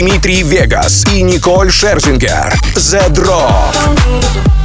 Дмитрий Вегас и Николь Шерзингер. The Drop.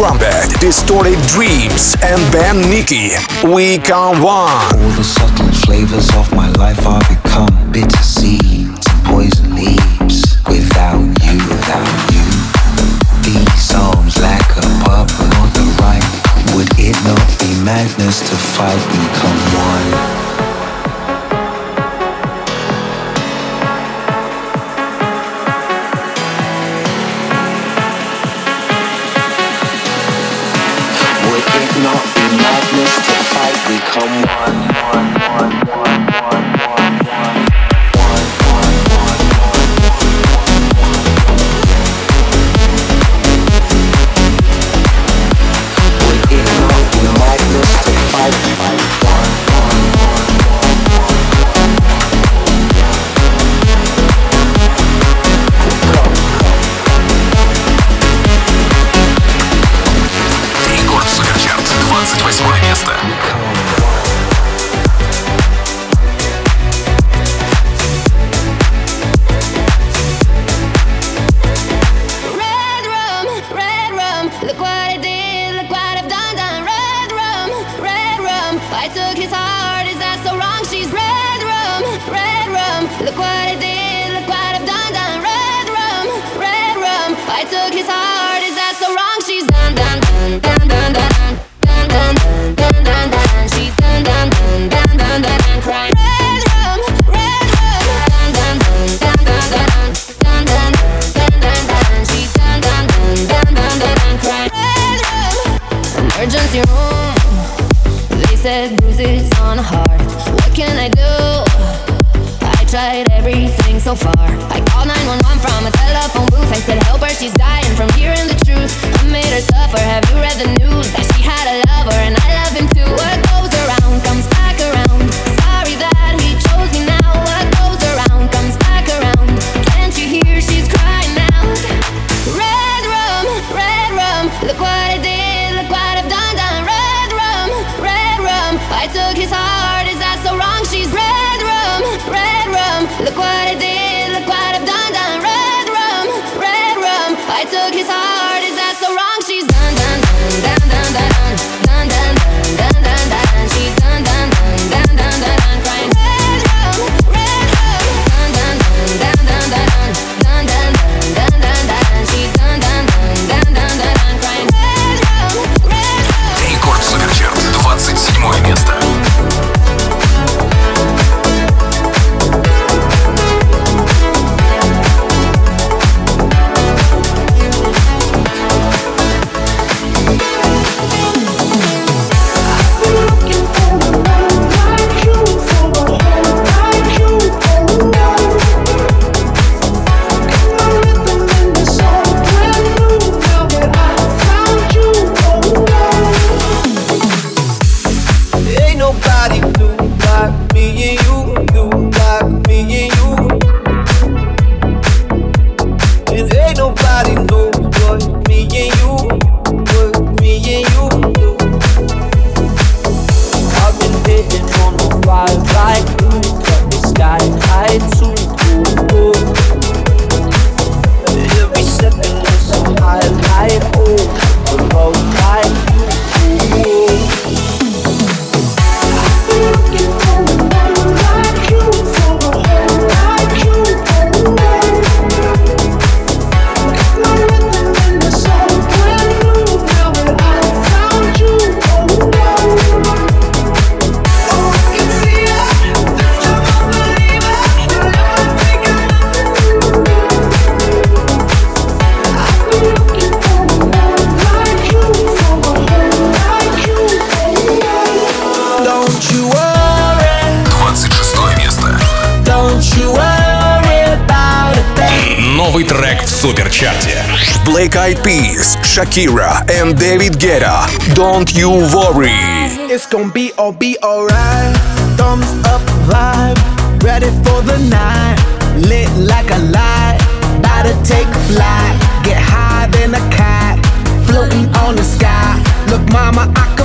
Trumpet, Distorted Dreams, and Ben Nicky. We come one. All the subtle flavors of my life are become bitter seeds, poison leaves. Without you, without you, these songs lack a purpose on the right. Would it not be madness to fight? Become one. Shakira and David Guetta. Don't you worry. It's gonna be all be alright. Thumbs up vibe. Ready for the night. Lit like a light. About to take a flight. Get high than a cat. Floating on the sky. Look, mama, I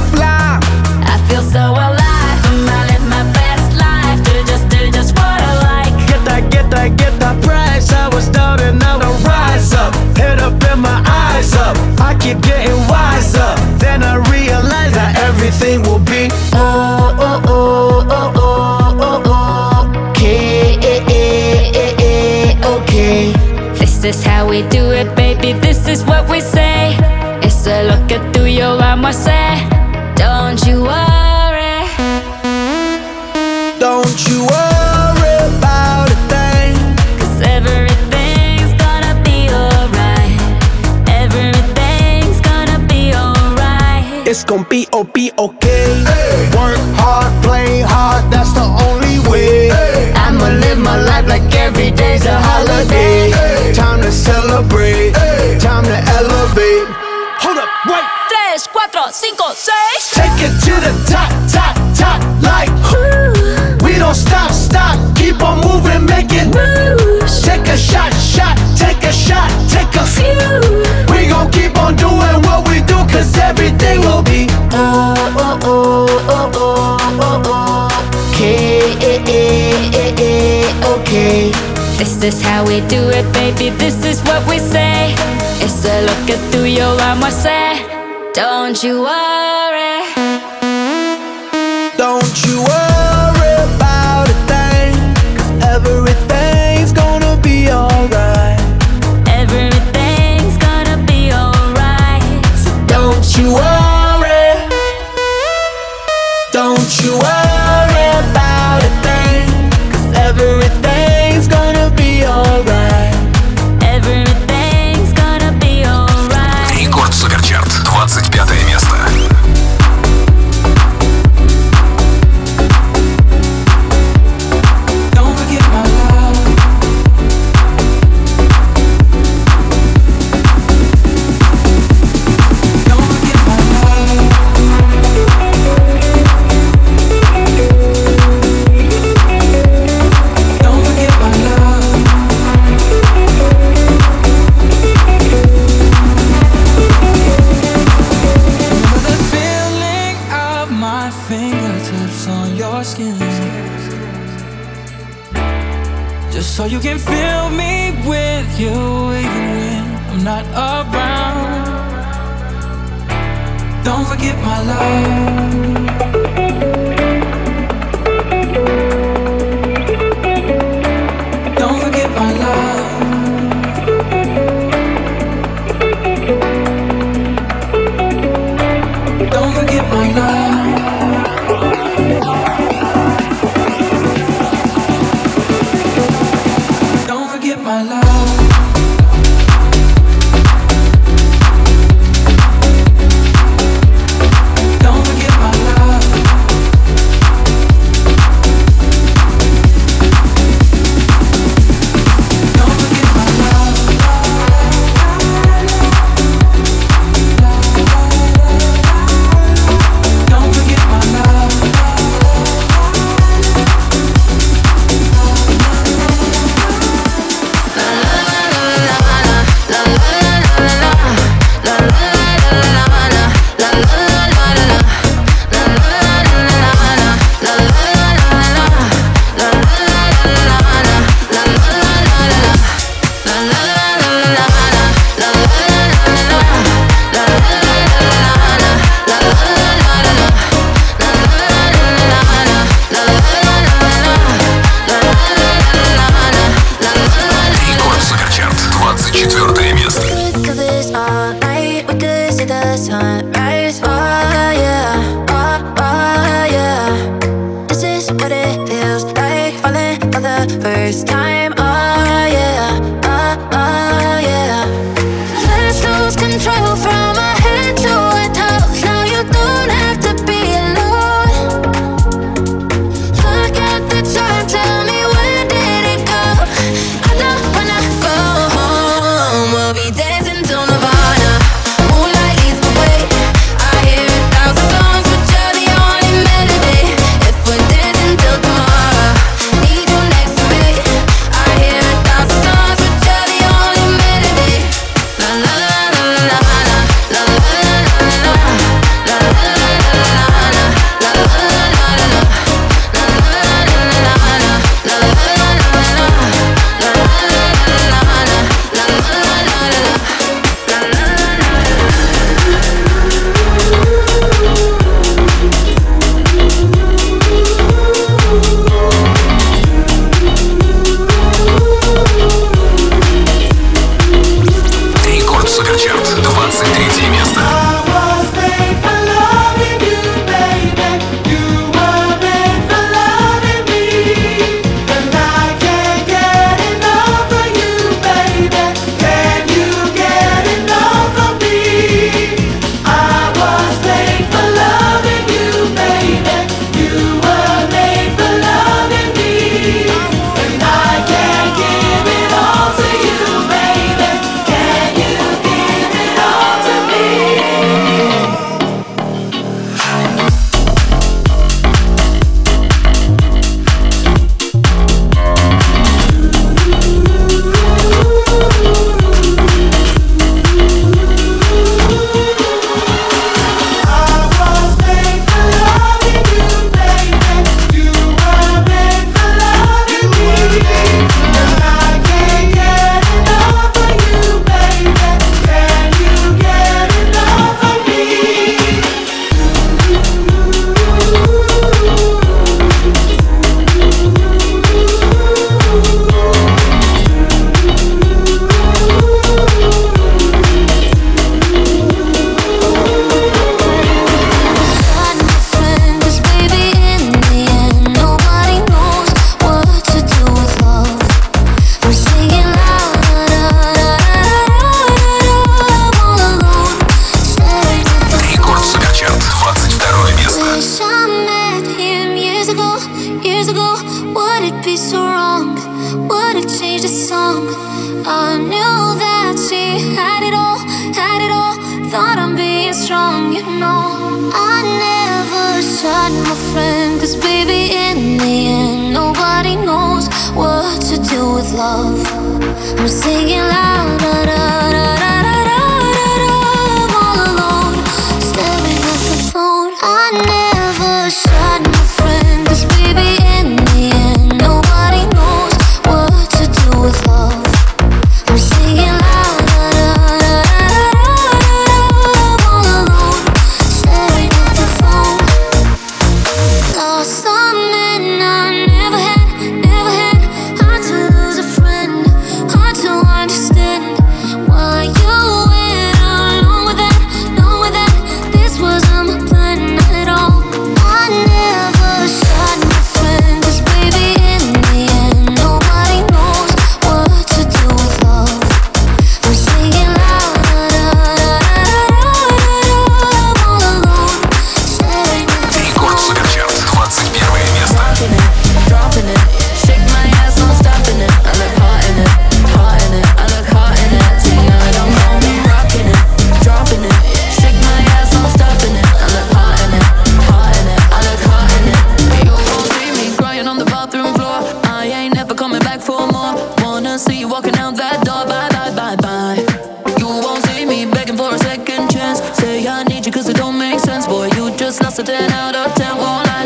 Is this how we do it, baby? This is what we say. It's the look at through your arm, I say. Don't you worry. years ago, would it be so wrong? Would it change the song? I knew that she had it all, had it all. Thought I'm being strong, you know. I never shot my friend, cause baby, in the end, nobody knows what to do with love. I'm singing loud, da, da, da.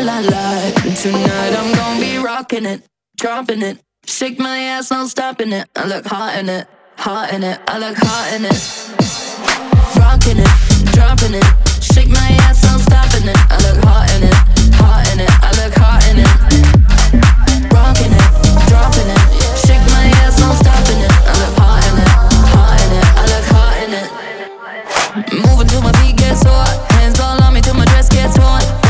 la la. Tonight I'm gonna be rocking it, dropping it. Shake my ass, no stopping it. I look hot in it, hot in it. I look hot in it. Rocking it, dropping it. Shake my ass, no stopping it. I look hot in it, hot in it. I look hot in it. Rocking it, dropping it. Shake my ass, no stopping it. I look hot in it, hot in it. I look hot in it. Moving till my feet get sore, hands all on me till my dress gets torn.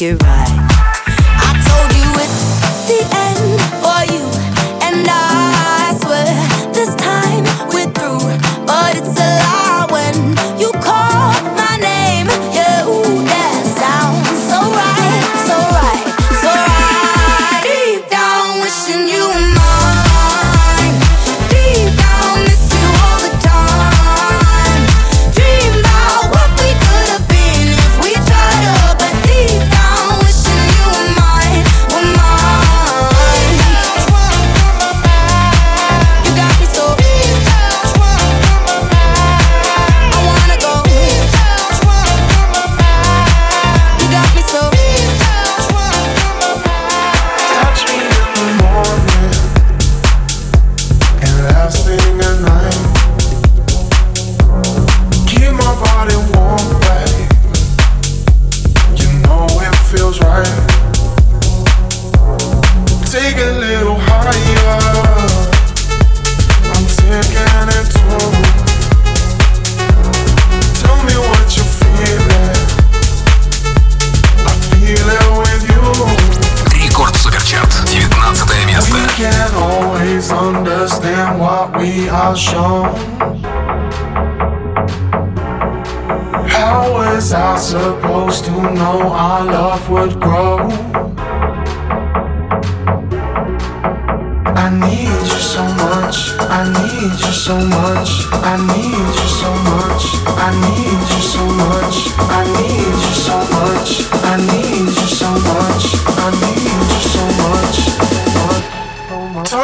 it right.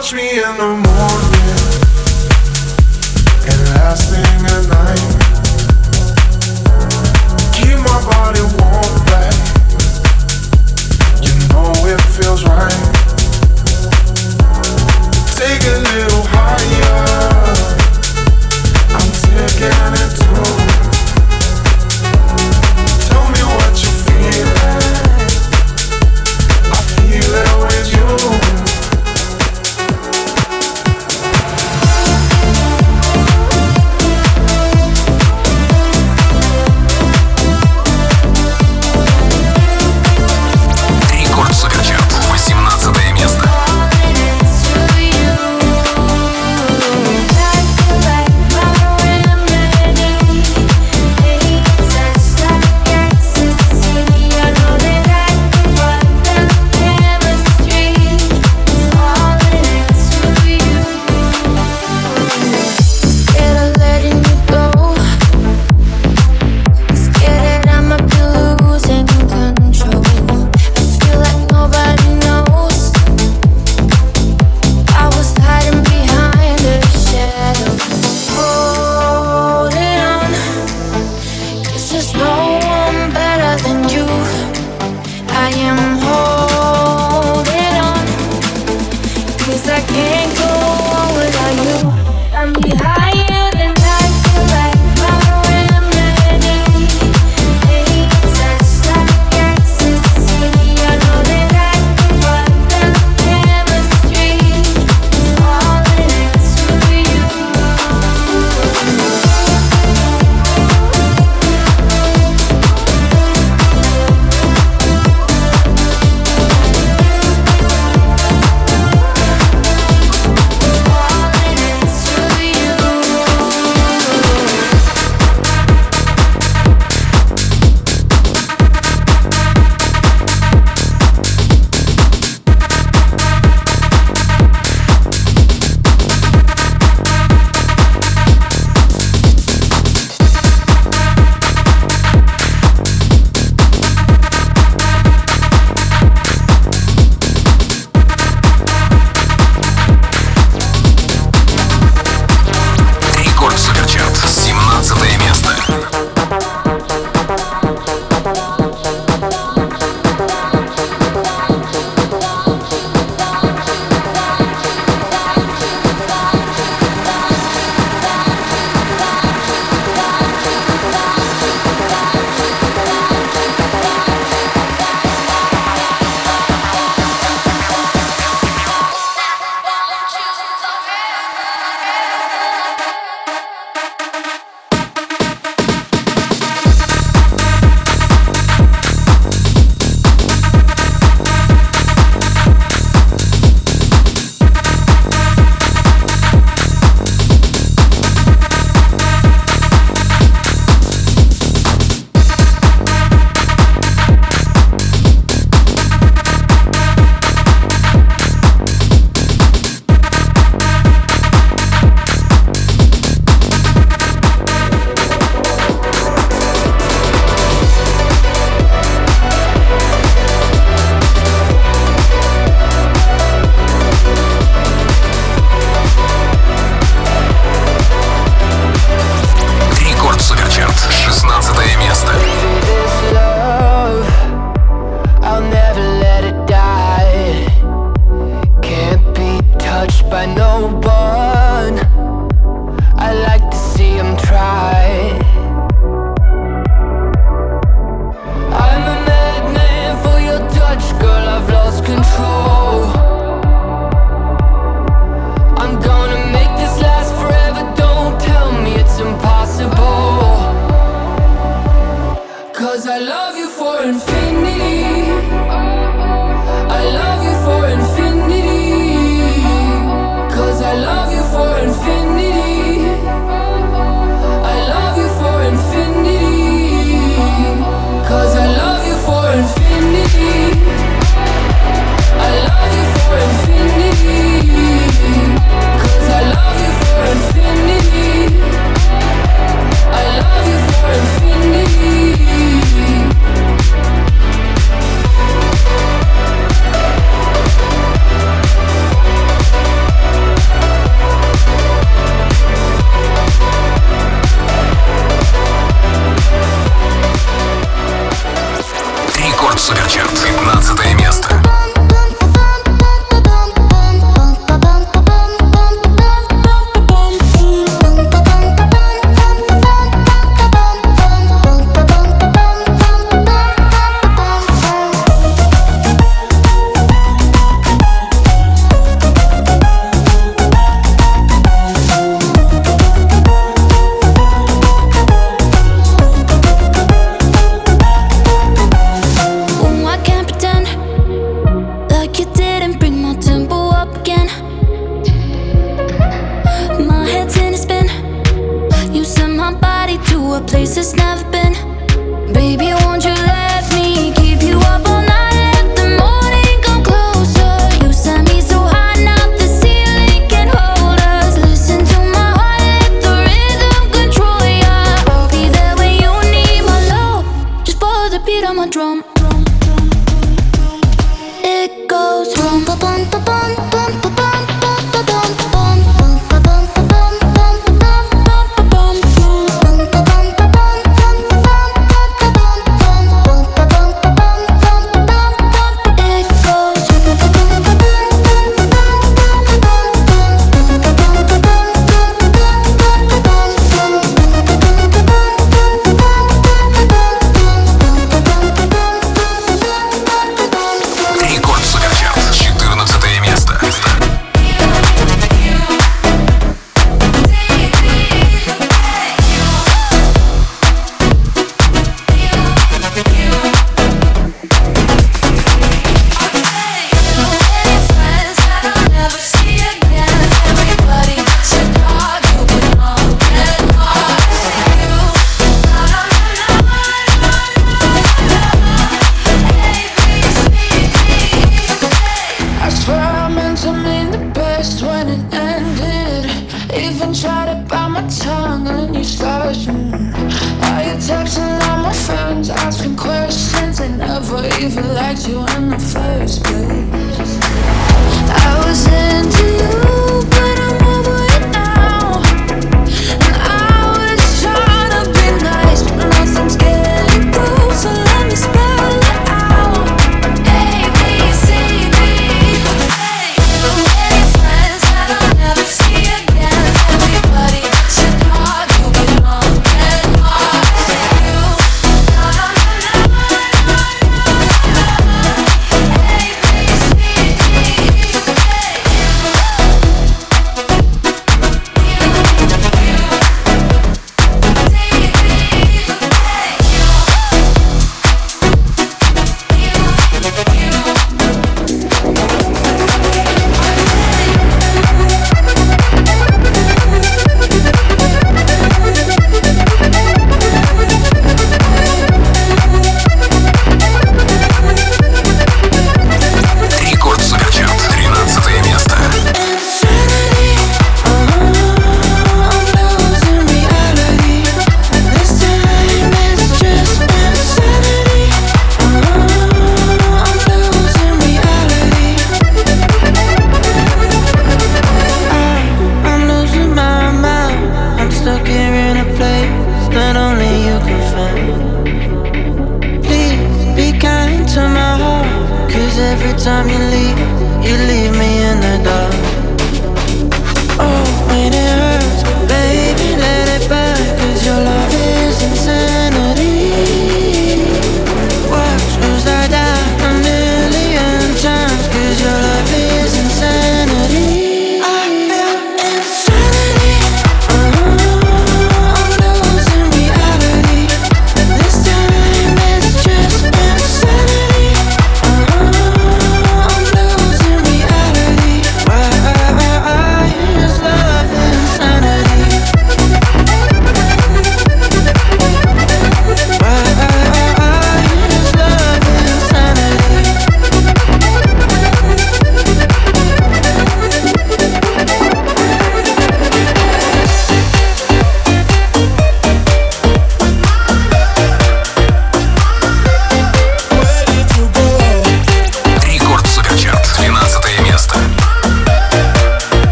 Watch me in the morning and last thing at night. Keep my body warm, back. You know it feels right. Take it.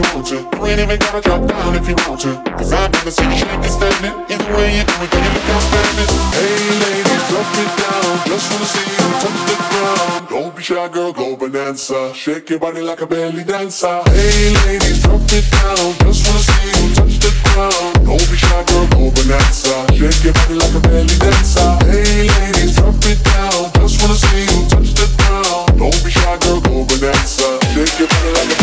You want to. You ain't even gotta drop down if you want to. Cause I've never seen you shaking standing. Either way you do it, girl, you look outstanding. Hey ladies, drop it down. Just wanna see you touch the ground. Don't be shy, girl, go bonanza. Shake your body like a belly dancer. Hey ladies, drop it down. Just wanna see you touch the ground. Don't be shy, girl, go bonanza. Shake your body like a belly dancer. Hey drop it down. Just wanna see you touch the ground. Don't be shy, girl, go bonanza. Shake your body like a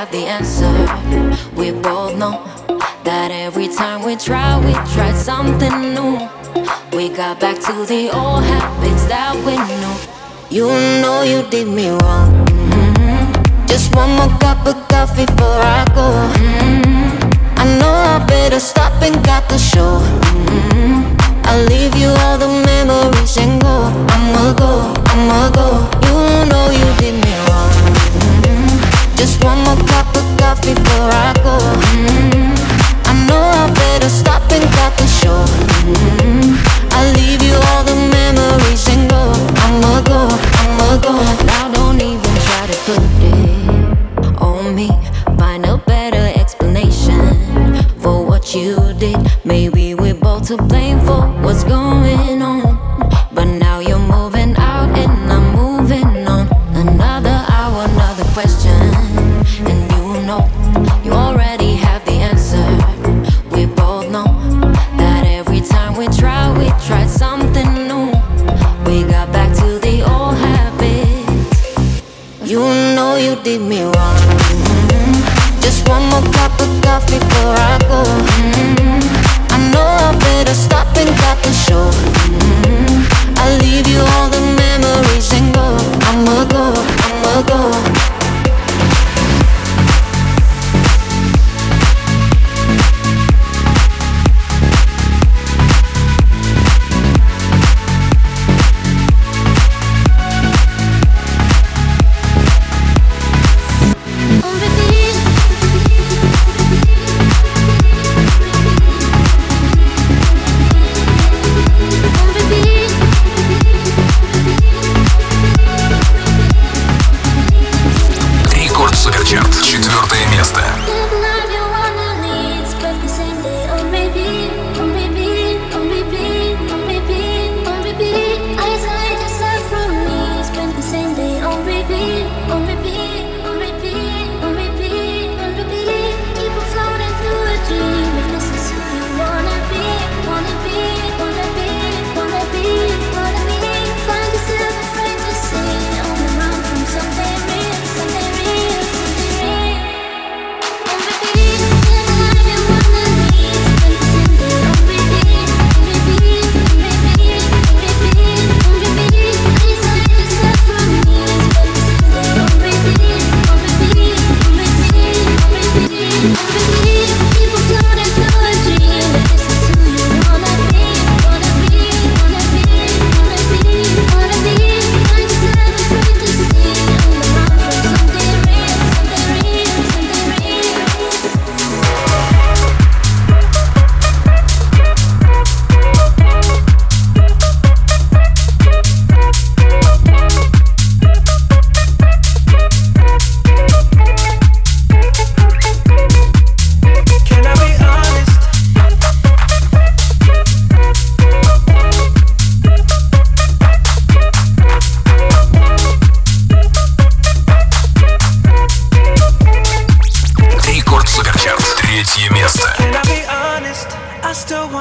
have the answer. We both know that every time we try, we try something new. We got back to the old habits that we knew. You know you did me wrong. Mhm. Just one more cup of coffee before I go. Mhm. I know I better stop and got the show. Mhm. I'll leave you all the memories and go. I'ma go, I'ma go. You know you did me. Just one more cup of coffee before I go. Mhm. I know I better stop and got the show. Mhm. I'll leave you all the memories and go. I'ma go, I'ma go. Now don't even try to put it on me. Find a better explanation for what you did. Maybe we're both to blame for what's going before I go.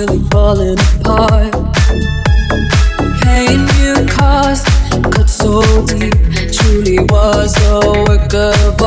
really falling apart. The pain you caused cut so deep, truly was a work of